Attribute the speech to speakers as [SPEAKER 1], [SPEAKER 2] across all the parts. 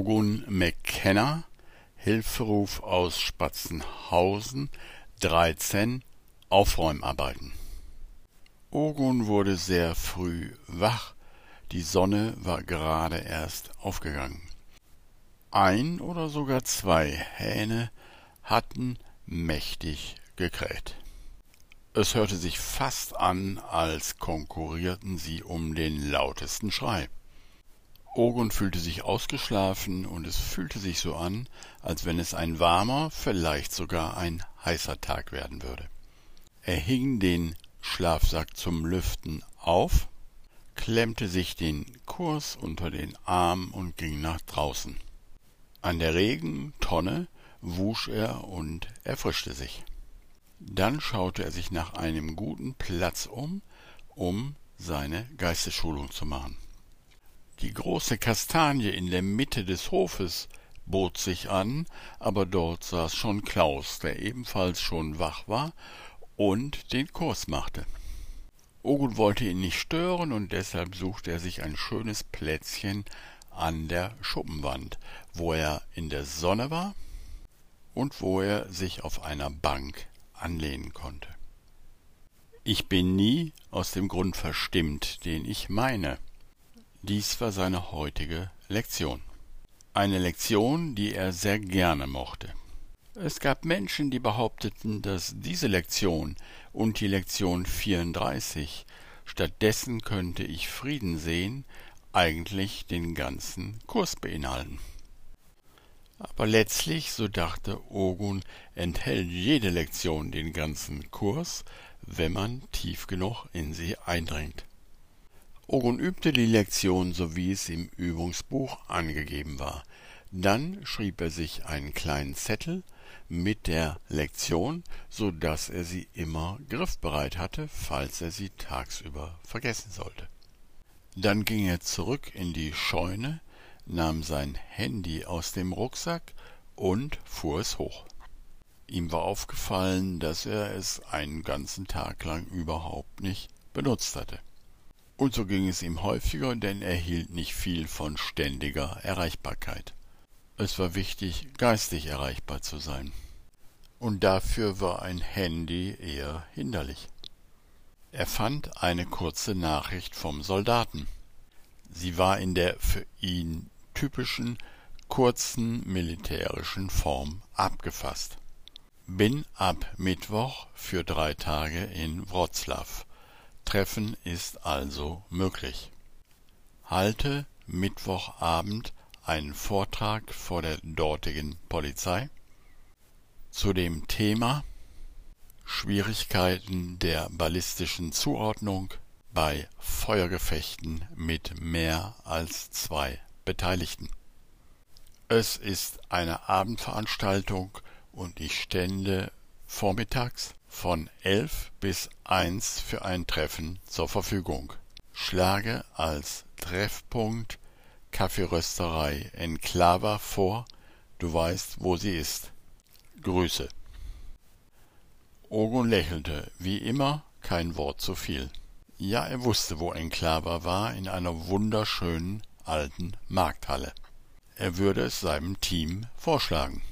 [SPEAKER 1] Ogun McKenna, Hilferuf aus Spatzenhausen, 13 Aufräumarbeiten. Ogun wurde sehr früh wach, die Sonne war gerade erst aufgegangen. Ein oder sogar zwei Hähne hatten mächtig gekräht. Es hörte sich fast an, als konkurrierten sie um den lautesten Schrei. Ogun fühlte sich ausgeschlafen, und es fühlte sich so an, als wenn es ein warmer, vielleicht sogar ein heißer Tag werden würde. Er hing den Schlafsack zum Lüften auf, klemmte sich den Kurs unter den Arm und ging nach draußen. An der Regentonne wusch er und erfrischte sich. Dann schaute er sich nach einem guten Platz um, um seine Geistesschulung zu machen. Die große Kastanie in der Mitte des Hofes bot sich an, aber dort saß schon Klaus, der ebenfalls schon wach war und den Kurs machte. Ogun wollte ihn nicht stören, und deshalb suchte er sich ein schönes Plätzchen an der Schuppenwand, wo er in der Sonne war und wo er sich auf einer Bank anlehnen konnte. Ich bin nie aus dem Grund verstimmt, den ich meine. Dies war seine heutige Lektion. Eine Lektion, die er sehr gerne mochte. Es gab Menschen, die behaupteten, dass diese Lektion und die Lektion 34 stattdessen könnte ich Frieden sehen, eigentlich den ganzen Kurs beinhalten. Aber letztlich, so dachte Ogun, enthält jede Lektion den ganzen Kurs, wenn man tief genug in sie eindringt. Ogun übte die Lektion, so wie es im Übungsbuch angegeben war. Dann schrieb er sich einen kleinen Zettel mit der Lektion, so dass er sie immer griffbereit hatte, falls er sie tagsüber vergessen sollte. Dann ging er zurück in die Scheune, nahm sein Handy aus dem Rucksack und fuhr es hoch. Ihm war aufgefallen, dass er es einen ganzen Tag lang überhaupt nicht benutzt hatte. Und so ging es ihm häufiger, denn er hielt nicht viel von ständiger Erreichbarkeit. Es war wichtig, geistig erreichbar zu sein. Und dafür war ein Handy eher hinderlich. Er fand eine kurze Nachricht vom Soldaten. Sie war in der für ihn typischen kurzen militärischen Form abgefasst. Bin ab Mittwoch für drei Tage in Wroclaw. Treffen ist also möglich. Halte Mittwochabend einen Vortrag vor der dortigen Polizei zu dem Thema Schwierigkeiten der ballistischen Zuordnung bei Feuergefechten mit mehr als zwei Beteiligten. Es ist eine Abendveranstaltung und ich stände vormittags von elf bis eins für ein Treffen zur Verfügung. Schlage als Treffpunkt Kaffeerösterei Enklava vor, du weißt, wo sie ist. Grüße. Ogun lächelte, wie immer, kein Wort zu viel. Ja, er wusste, wo Enklava war, in einer wunderschönen alten Markthalle. Er würde es seinem Team vorschlagen.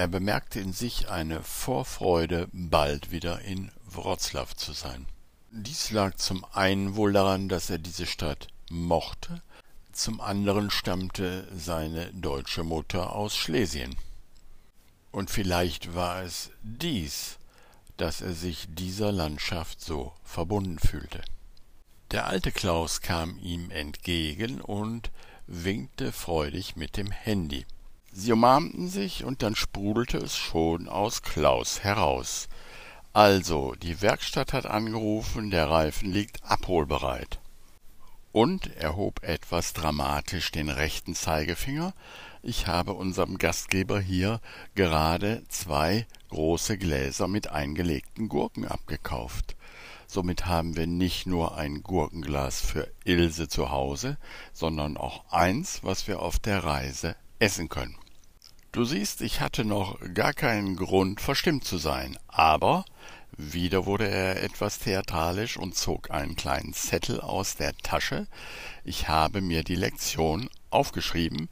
[SPEAKER 1] Er bemerkte in sich eine Vorfreude, bald wieder in Wroclaw zu sein. Dies lag zum einen wohl daran, dass er diese Stadt mochte, zum anderen stammte seine deutsche Mutter aus Schlesien. Und vielleicht war es dies, dass er sich dieser Landschaft so verbunden fühlte. Der alte Klaus kam ihm entgegen und winkte freudig mit dem Handy. Sie umarmten sich, und dann sprudelte es schon aus Klaus heraus. Also, die Werkstatt hat angerufen, der Reifen liegt abholbereit. Und er hob etwas dramatisch den rechten Zeigefinger. Ich habe unserem Gastgeber hier gerade zwei große Gläser mit eingelegten Gurken abgekauft. Somit haben wir nicht nur ein Gurkenglas für Ilse zu Hause, sondern auch eins, was wir auf der Reise essen können. Du siehst, ich hatte noch gar keinen Grund, verstimmt zu sein, aber wieder wurde er etwas theatralisch und zog einen kleinen Zettel aus der Tasche. Ich habe mir die Lektion aufgeschrieben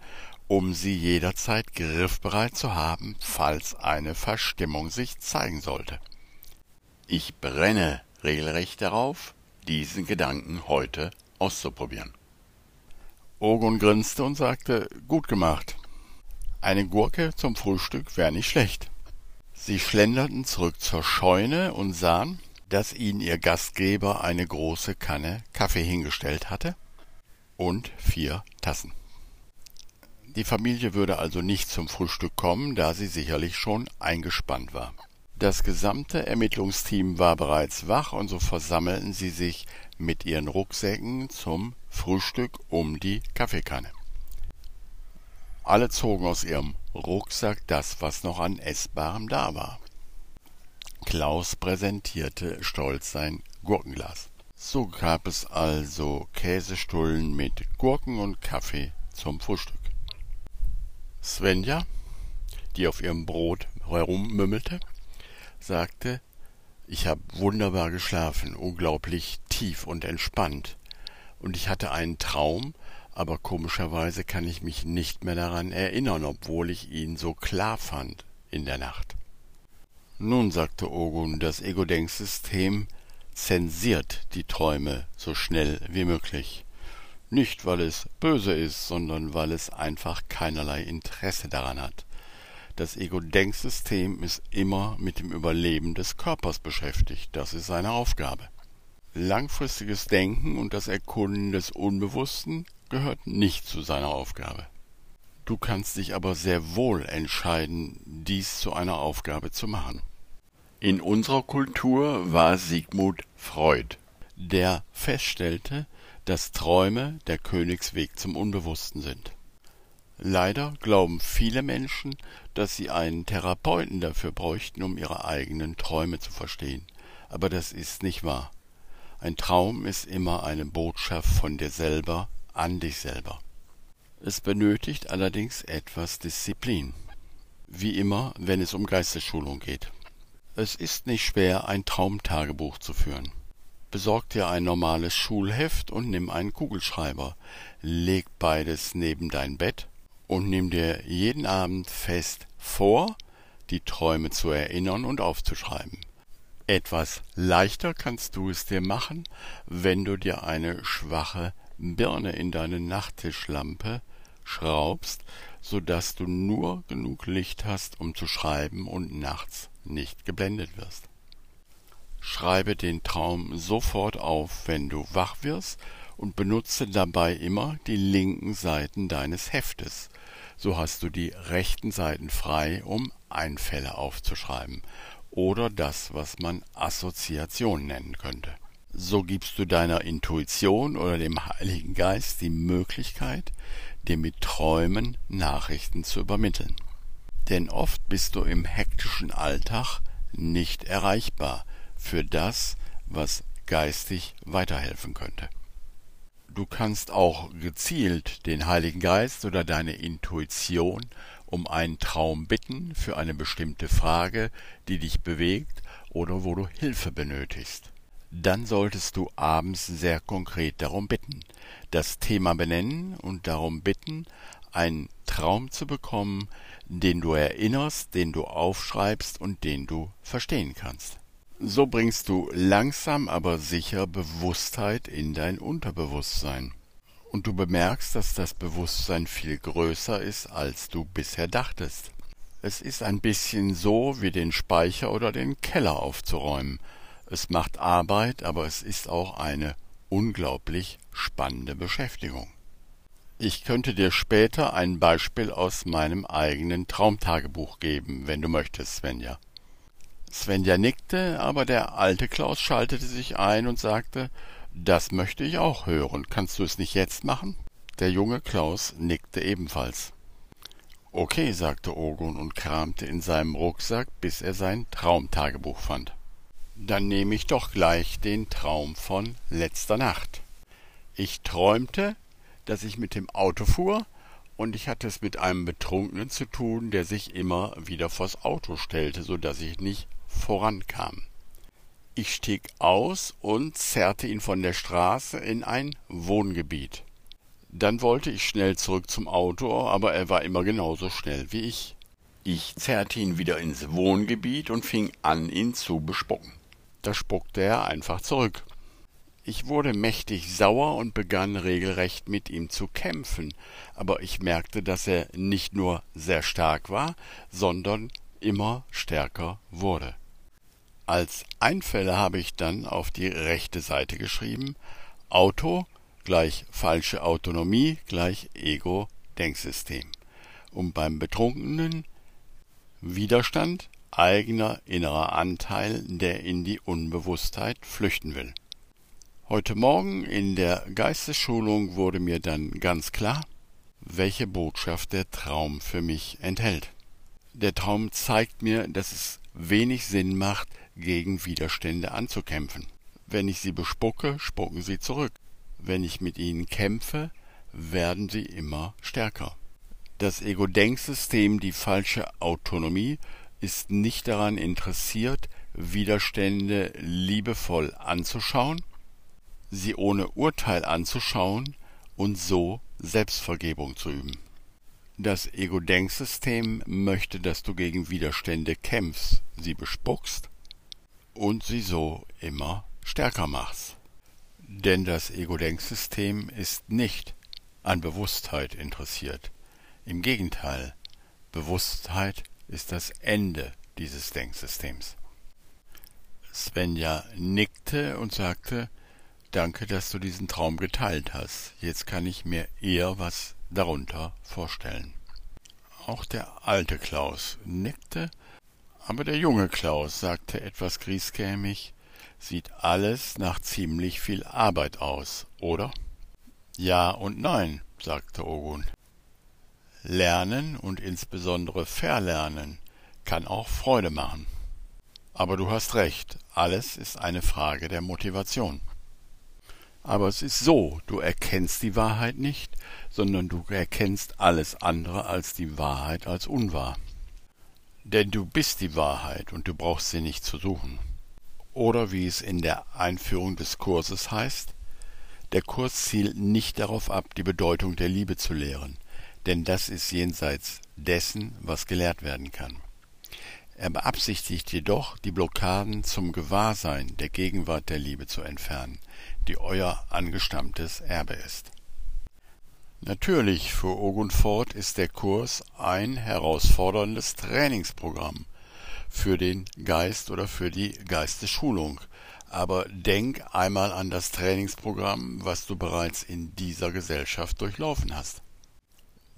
[SPEAKER 1] um sie jederzeit griffbereit zu haben, falls eine Verstimmung sich zeigen sollte. Ich brenne regelrecht darauf, diesen Gedanken heute auszuprobieren. Ogun grinste und sagte, gut gemacht. Eine Gurke zum Frühstück wäre nicht schlecht. Sie schlenderten zurück zur Scheune und sahen, dass ihnen ihr Gastgeber eine große Kanne Kaffee hingestellt hatte und vier Tassen. Die Familie würde also nicht zum Frühstück kommen, da sie sicherlich schon eingespannt war. Das gesamte Ermittlungsteam war bereits wach und so versammelten sie sich mit ihren Rucksäcken zum Frühstück um die Kaffeekanne. Alle zogen aus ihrem Rucksack das, was noch an Essbarem da war. Klaus präsentierte stolz sein Gurkenglas. So gab es also Käsestullen mit Gurken und Kaffee zum Frühstück. Svenja, die auf ihrem Brot herummümmelte, sagte, ich habe wunderbar geschlafen, unglaublich tief und entspannt und ich hatte einen Traum, aber komischerweise kann ich mich nicht mehr daran erinnern, obwohl ich ihn so klar fand in der Nacht. Nun, sagte Ogun, das Ego-Denksystem zensiert die Träume so schnell wie möglich. Nicht, weil es böse ist, sondern weil es einfach keinerlei Interesse daran hat. Das Ego-Denksystem ist immer mit dem Überleben des Körpers beschäftigt, das ist seine Aufgabe. Langfristiges Denken und das Erkunden des Unbewussten gehört nicht zu seiner Aufgabe. Du kannst dich aber sehr wohl entscheiden, dies zu einer Aufgabe zu machen. In unserer Kultur war Sigmund Freud, der feststellte, dass Träume der Königsweg zum Unbewussten sind. Leider glauben viele Menschen, dass sie einen Therapeuten dafür bräuchten, um ihre eigenen Träume zu verstehen. Aber das ist nicht wahr. Ein Traum ist immer eine Botschaft von dir selber an dich selber. Es benötigt allerdings etwas Disziplin. Wie immer, wenn es um Geistesschulung geht. Es ist nicht schwer, ein Traumtagebuch zu führen. Besorg dir ein normales Schulheft und nimm einen Kugelschreiber. Leg beides neben dein Bett und nimm dir jeden Abend fest vor, die Träume zu erinnern und aufzuschreiben. Etwas leichter kannst du es dir machen, wenn du dir eine schwache Birne in deine Nachttischlampe schraubst, so dass du nur genug Licht hast, um zu schreiben und nachts nicht geblendet wirst. Schreibe den Traum sofort auf, wenn du wach wirst, und benutze dabei immer die linken Seiten deines Heftes. So hast du die rechten Seiten frei, um Einfälle aufzuschreiben oder das, was man Assoziation nennen könnte. So gibst du deiner Intuition oder dem Heiligen Geist die Möglichkeit, dir mit Träumen Nachrichten zu übermitteln. Denn oft bist du im hektischen Alltag nicht erreichbar für das, was geistig weiterhelfen könnte. Du kannst auch gezielt den Heiligen Geist oder deine Intuition um einen Traum bitten für eine bestimmte Frage, die dich bewegt oder wo du Hilfe benötigst. Dann solltest du abends sehr konkret darum bitten, das Thema benennen und darum bitten, einen Traum zu bekommen, den du erinnerst, den du aufschreibst und den du verstehen kannst. So bringst du langsam aber sicher Bewusstheit in dein Unterbewusstsein und du bemerkst, dass das Bewusstsein viel größer ist, als du bisher dachtest. Es ist ein bisschen so wie den Speicher oder den Keller aufzuräumen. Es macht Arbeit, aber es ist auch eine unglaublich spannende Beschäftigung. Ich könnte dir später ein Beispiel aus meinem eigenen Traumtagebuch geben, wenn du möchtest, Svenja. Svenja nickte, aber der alte Klaus schaltete sich ein und sagte, das möchte ich auch hören. Kannst du es nicht jetzt machen? Der junge Klaus nickte ebenfalls. Okay, sagte Ogun und kramte in seinem Rucksack, bis er sein Traumtagebuch fand. Dann nehme ich doch gleich den Traum von letzter Nacht. Ich träumte, dass ich mit dem Auto fuhr, und ich hatte es mit einem Betrunkenen zu tun, der sich immer wieder vors Auto stellte, so dass ich nicht vorankam. Ich stieg aus und zerrte ihn von der Straße in ein Wohngebiet. Dann wollte ich schnell zurück zum Auto, aber er war immer genauso schnell wie ich. Ich zerrte ihn wieder ins Wohngebiet und fing an, ihn zu bespucken. Da spuckte er einfach zurück. Ich wurde mächtig sauer und begann regelrecht mit ihm zu kämpfen, aber ich merkte, dass er nicht nur sehr stark war, sondern immer stärker wurde. Als Einfälle habe ich dann auf die rechte Seite geschrieben Auto gleich falsche Autonomie gleich Ego-Denksystem. Und beim Betrunkenen Widerstand eigener innerer Anteil, der in die Unbewusstheit flüchten will. Heute Morgen in der Geistesschulung wurde mir dann ganz klar, welche Botschaft der Traum für mich enthält. Der Traum zeigt mir, dass es wenig Sinn macht, gegen Widerstände anzukämpfen. Wenn ich sie bespucke, spucken sie zurück. Wenn ich mit ihnen kämpfe, werden sie immer stärker. Das Ego-Denksystem, die falsche Autonomie, ist nicht daran interessiert, Widerstände liebevoll anzuschauen, sie ohne Urteil anzuschauen und so Selbstvergebung zu üben. Das Ego-Denksystem möchte, dass du gegen Widerstände kämpfst, sie bespuckst und sie so immer stärker machst. Denn das Ego-Denksystem ist nicht an Bewusstheit interessiert. Im Gegenteil, Bewusstheit ist das Ende dieses Denksystems. Svenja nickte und sagte, Danke, dass du diesen Traum geteilt hast. Jetzt kann ich mir eher was darunter vorstellen. Auch der alte Klaus nickte, aber der junge Klaus sagte etwas griesgrämig, sieht alles nach ziemlich viel Arbeit aus, oder? Ja und nein, sagte Ogun. Lernen und insbesondere Verlernen kann auch Freude machen. Aber du hast recht, alles ist eine Frage der Motivation. Aber es ist so, du erkennst die Wahrheit nicht, sondern du erkennst alles andere als die Wahrheit als unwahr. Denn du bist die Wahrheit und du brauchst sie nicht zu suchen. Oder wie es in der Einführung des Kurses heißt, der Kurs zielt nicht darauf ab, die Bedeutung der Liebe zu lehren, denn das ist jenseits dessen, was gelehrt werden kann. Er beabsichtigt jedoch, die Blockaden zum Gewahrsein der Gegenwart der Liebe zu entfernen, die euer angestammtes Erbe ist. Natürlich, für Ogun fort ist der Kurs ein herausforderndes Trainingsprogramm für den Geist oder für die Geistesschulung. Aber denk einmal an das Trainingsprogramm, was du bereits in dieser Gesellschaft durchlaufen hast.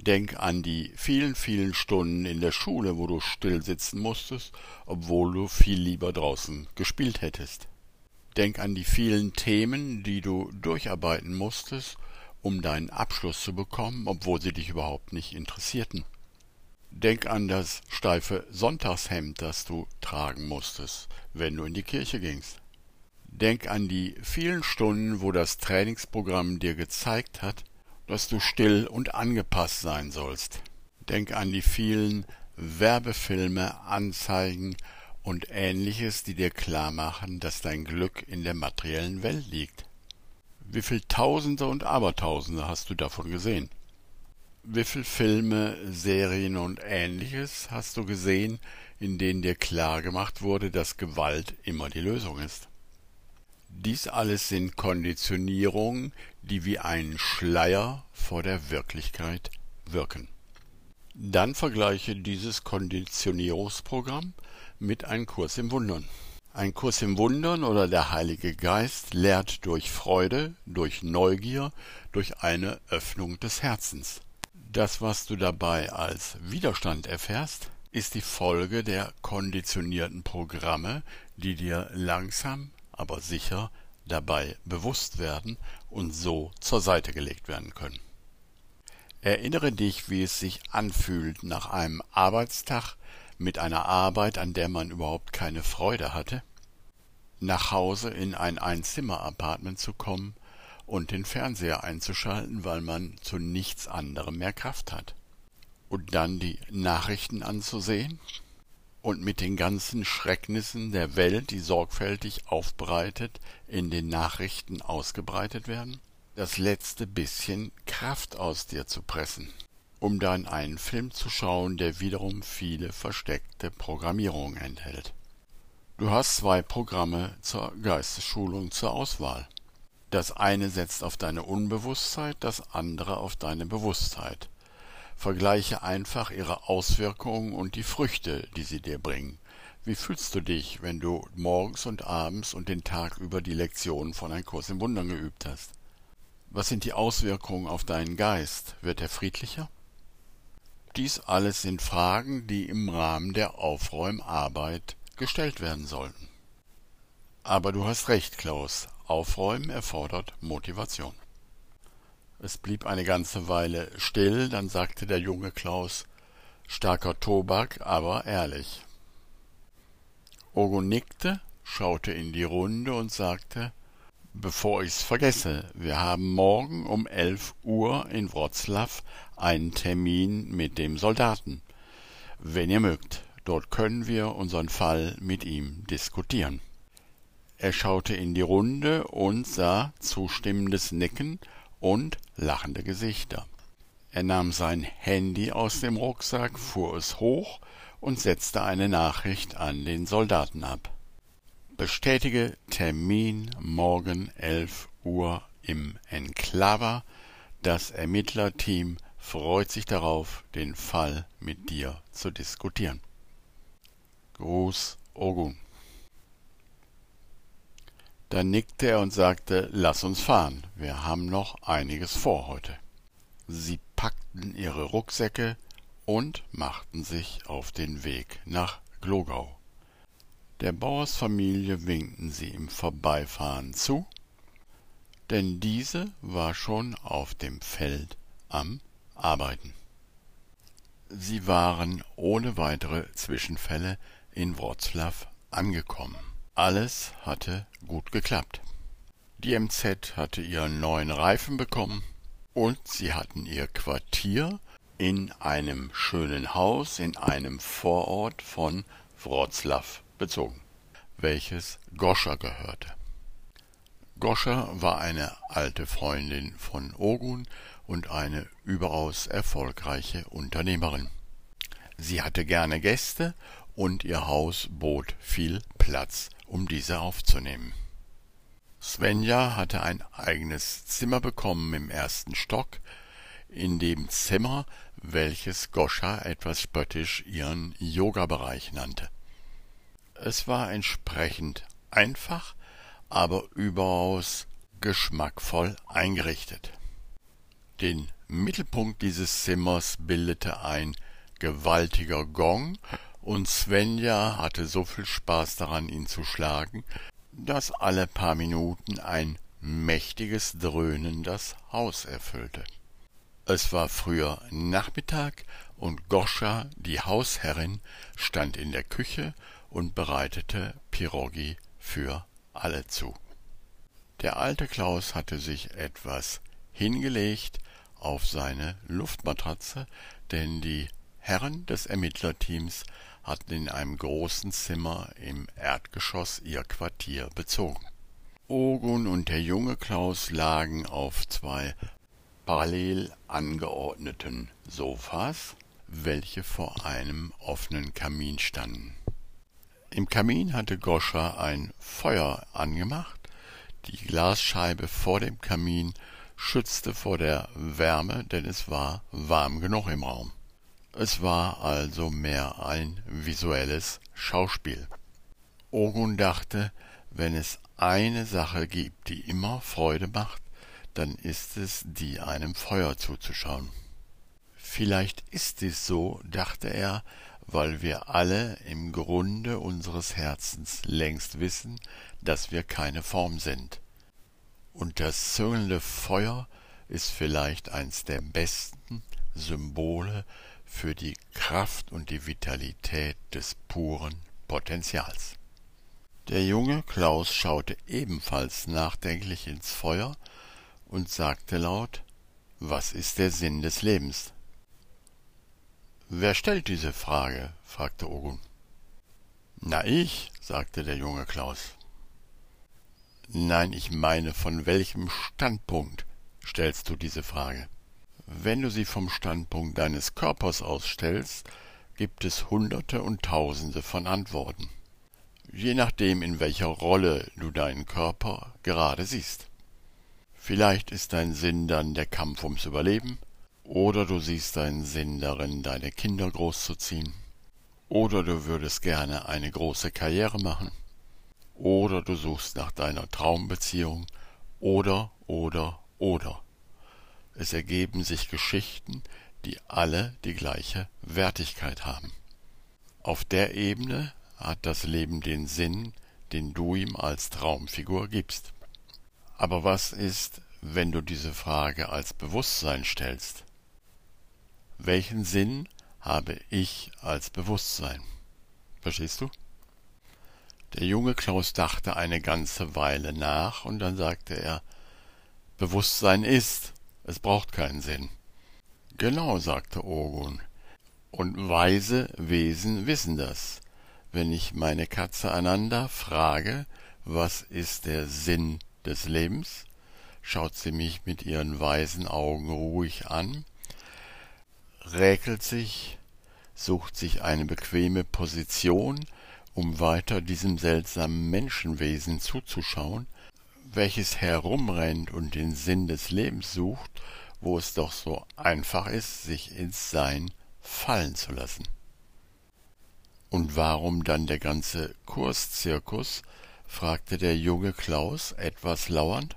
[SPEAKER 1] Denk an die vielen, vielen Stunden in der Schule, wo du still sitzen musstest, obwohl du viel lieber draußen gespielt hättest. Denk an die vielen Themen, die du durcharbeiten musstest, um deinen Abschluss zu bekommen, obwohl sie dich überhaupt nicht interessierten. Denk an das steife Sonntagshemd, das du tragen musstest, wenn du in die Kirche gingst. Denk an die vielen Stunden, wo das Trainingsprogramm dir gezeigt hat, dass du still und angepasst sein sollst. Denk an die vielen Werbefilme, Anzeigen und ähnliches, die dir klar machen, dass dein Glück in der materiellen Welt liegt. Wie viel Tausende und Abertausende hast du davon gesehen? Wie viel Filme, Serien und ähnliches hast du gesehen, in denen dir klar gemacht wurde, dass Gewalt immer die Lösung ist? Dies alles sind Konditionierungen, die wie ein Schleier vor der Wirklichkeit wirken. Dann vergleiche dieses Konditionierungsprogramm mit einem Kurs im Wundern. Ein Kurs im Wundern oder der Heilige Geist lehrt durch Freude, durch Neugier, durch eine Öffnung des Herzens. Das, was du dabei als Widerstand erfährst, ist die Folge der konditionierten Programme, die dir langsam, aber sicher dabei bewusst werden und so zur Seite gelegt werden können. Erinnere dich, wie es sich anfühlt, nach einem Arbeitstag mit einer Arbeit, an der man überhaupt keine Freude hatte, nach Hause in ein Einzimmer-Apartment zu kommen und den Fernseher einzuschalten, weil man zu nichts anderem mehr Kraft hat. Und dann die Nachrichten anzusehen und mit den ganzen Schrecknissen der Welt, die sorgfältig aufbereitet in den Nachrichten ausgebreitet werden? das letzte bisschen Kraft aus dir zu pressen, um dann einen Film zu schauen, der wiederum viele versteckte Programmierungen enthält. Du hast zwei Programme zur Geistesschulung zur Auswahl. Das eine setzt auf deine Unbewusstheit, das andere auf deine Bewusstheit. Vergleiche einfach ihre Auswirkungen und die Früchte, die sie dir bringen. Wie fühlst du dich, wenn du morgens und abends und den Tag über die Lektionen von Ein Kurs im Wundern geübt hast? Was sind die Auswirkungen auf deinen Geist? Wird er friedlicher? Dies alles sind Fragen, die im Rahmen der Aufräumarbeit gestellt werden sollten. Aber du hast recht, Klaus. Aufräumen erfordert Motivation. Es blieb eine ganze Weile still, dann sagte der junge Klaus Starker Tobak, aber ehrlich. Ogo nickte, schaute in die Runde und sagte, Bevor ich's vergesse, wir haben morgen um elf Uhr in Wroclaw einen Termin mit dem Soldaten. Wenn ihr mögt, dort können wir unseren Fall mit ihm diskutieren. Er schaute in die Runde und sah zustimmendes Nicken und lachende Gesichter. Er nahm sein Handy aus dem Rucksack, fuhr es hoch und setzte eine Nachricht an den Soldaten ab. Bestätige Termin morgen elf Uhr im Enklava. Das Ermittlerteam freut sich darauf, den Fall mit dir zu diskutieren. Gruß Ogun. Dann nickte er und sagte, lass uns fahren, wir haben noch einiges vor heute. Sie packten ihre Rucksäcke, und machten sich auf den Weg nach Glogau. Der Bauersfamilie winkten sie im Vorbeifahren zu, denn diese war schon auf dem Feld am Arbeiten. Sie waren ohne weitere Zwischenfälle in Wroclaw angekommen. Alles hatte gut geklappt. Die MZ hatte ihren neuen Reifen bekommen und sie hatten ihr Quartier in einem schönen Haus in einem Vorort von Wroclaw bezogen, welches Goscha gehörte. Goscha war eine alte Freundin von Ogun und eine überaus erfolgreiche Unternehmerin. Sie hatte gerne Gäste und ihr Haus bot viel Platz, um diese aufzunehmen. Svenja hatte ein eigenes Zimmer bekommen im ersten Stock, in dem Zimmer, welches Goscha etwas spöttisch ihren Yoga-Bereich nannte. Es war entsprechend einfach, aber überaus geschmackvoll eingerichtet. Den Mittelpunkt dieses Zimmers bildete ein gewaltiger Gong, und Svenja hatte so viel Spaß daran, ihn zu schlagen, dass alle paar Minuten ein mächtiges Dröhnen das Haus erfüllte. Es war früher Nachmittag und Goscha, die Hausherrin, stand in der Küche und bereitete Pirogi für alle zu. Der alte Klaus hatte sich etwas hingelegt auf seine Luftmatratze, denn die Herren des Ermittlerteams hatten in einem großen Zimmer im Erdgeschoss ihr Quartier bezogen. Ogun und der junge Klaus lagen auf zwei parallel angeordneten Sofas, welche vor einem offenen Kamin standen. Im Kamin hatte Goscha ein Feuer angemacht, die Glasscheibe vor dem Kamin schützte vor der Wärme, denn es war warm genug im Raum. Es war also mehr ein visuelles Schauspiel. Ogun dachte, wenn es eine Sache gibt, die immer Freude macht, dann ist es die einem Feuer zuzuschauen. Vielleicht ist es so, dachte er, weil wir alle im Grunde unseres Herzens längst wissen, dass wir keine Form sind. Und das züngelnde Feuer ist vielleicht eins der besten Symbole für die Kraft und die Vitalität des puren Potenzials. Der junge Klaus schaute ebenfalls nachdenklich ins Feuer und sagte laut Was ist der Sinn des Lebens? Wer stellt diese Frage? fragte Ogun. Na ich, sagte der junge Klaus. Nein, ich meine, von welchem Standpunkt stellst du diese Frage. Wenn du sie vom Standpunkt deines Körpers aus stellst, gibt es Hunderte und Tausende von Antworten, je nachdem, in welcher Rolle du deinen Körper gerade siehst. Vielleicht ist dein Sinn dann der Kampf ums Überleben, oder du siehst deinen Sinn darin, deine Kinder großzuziehen, oder du würdest gerne eine große Karriere machen, oder du suchst nach deiner Traumbeziehung, oder, oder, oder. Es ergeben sich Geschichten, die alle die gleiche Wertigkeit haben. Auf der Ebene hat das Leben den Sinn, den du ihm als Traumfigur gibst. Aber was ist, wenn du diese Frage als Bewusstsein stellst? Welchen Sinn habe ich als Bewusstsein? Verstehst du? Der junge Klaus dachte eine ganze Weile nach, und dann sagte er Bewusstsein ist, es braucht keinen Sinn. Genau, sagte Ogun. Und weise Wesen wissen das. Wenn ich meine Katze Ananda frage, was ist der Sinn des Lebens, schaut sie mich mit ihren weisen Augen ruhig an, räkelt sich, sucht sich eine bequeme Position, um weiter diesem seltsamen Menschenwesen zuzuschauen, welches herumrennt und den Sinn des Lebens sucht, wo es doch so einfach ist, sich ins Sein fallen zu lassen. Und warum dann der ganze Kurszirkus? fragte der junge Klaus etwas lauernd.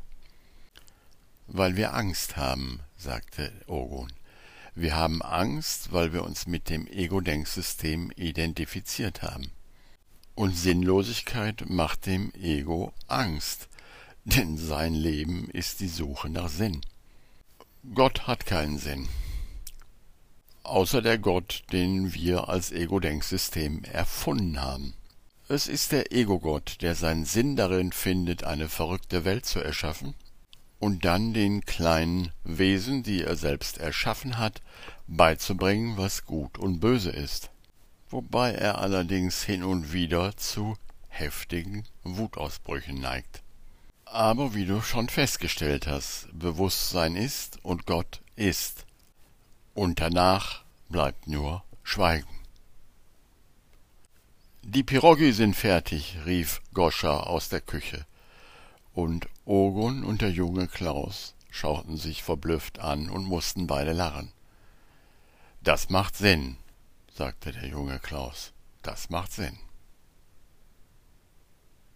[SPEAKER 1] Weil wir Angst haben, sagte Ogun. Wir haben Angst, weil wir uns mit dem Ego-Denksystem identifiziert haben. Und Sinnlosigkeit macht dem Ego Angst, denn sein Leben ist die Suche nach Sinn. Gott hat keinen Sinn. Außer der Gott, den wir als Ego-Denksystem erfunden haben. Es ist der Ego-Gott, der seinen Sinn darin findet, eine verrückte Welt zu erschaffen und dann den kleinen Wesen, die er selbst erschaffen hat, beizubringen, was gut und böse ist. Wobei er allerdings hin und wieder zu heftigen Wutausbrüchen neigt. Aber wie du schon festgestellt hast, Bewusstsein ist und Gott ist. Und danach bleibt nur Schweigen. Die Pirogi sind fertig, rief Goscha aus der Küche. Und Ogun und der junge Klaus schauten sich verblüfft an und mussten beide lachen. Das macht Sinn, sagte der junge Klaus. Das macht Sinn.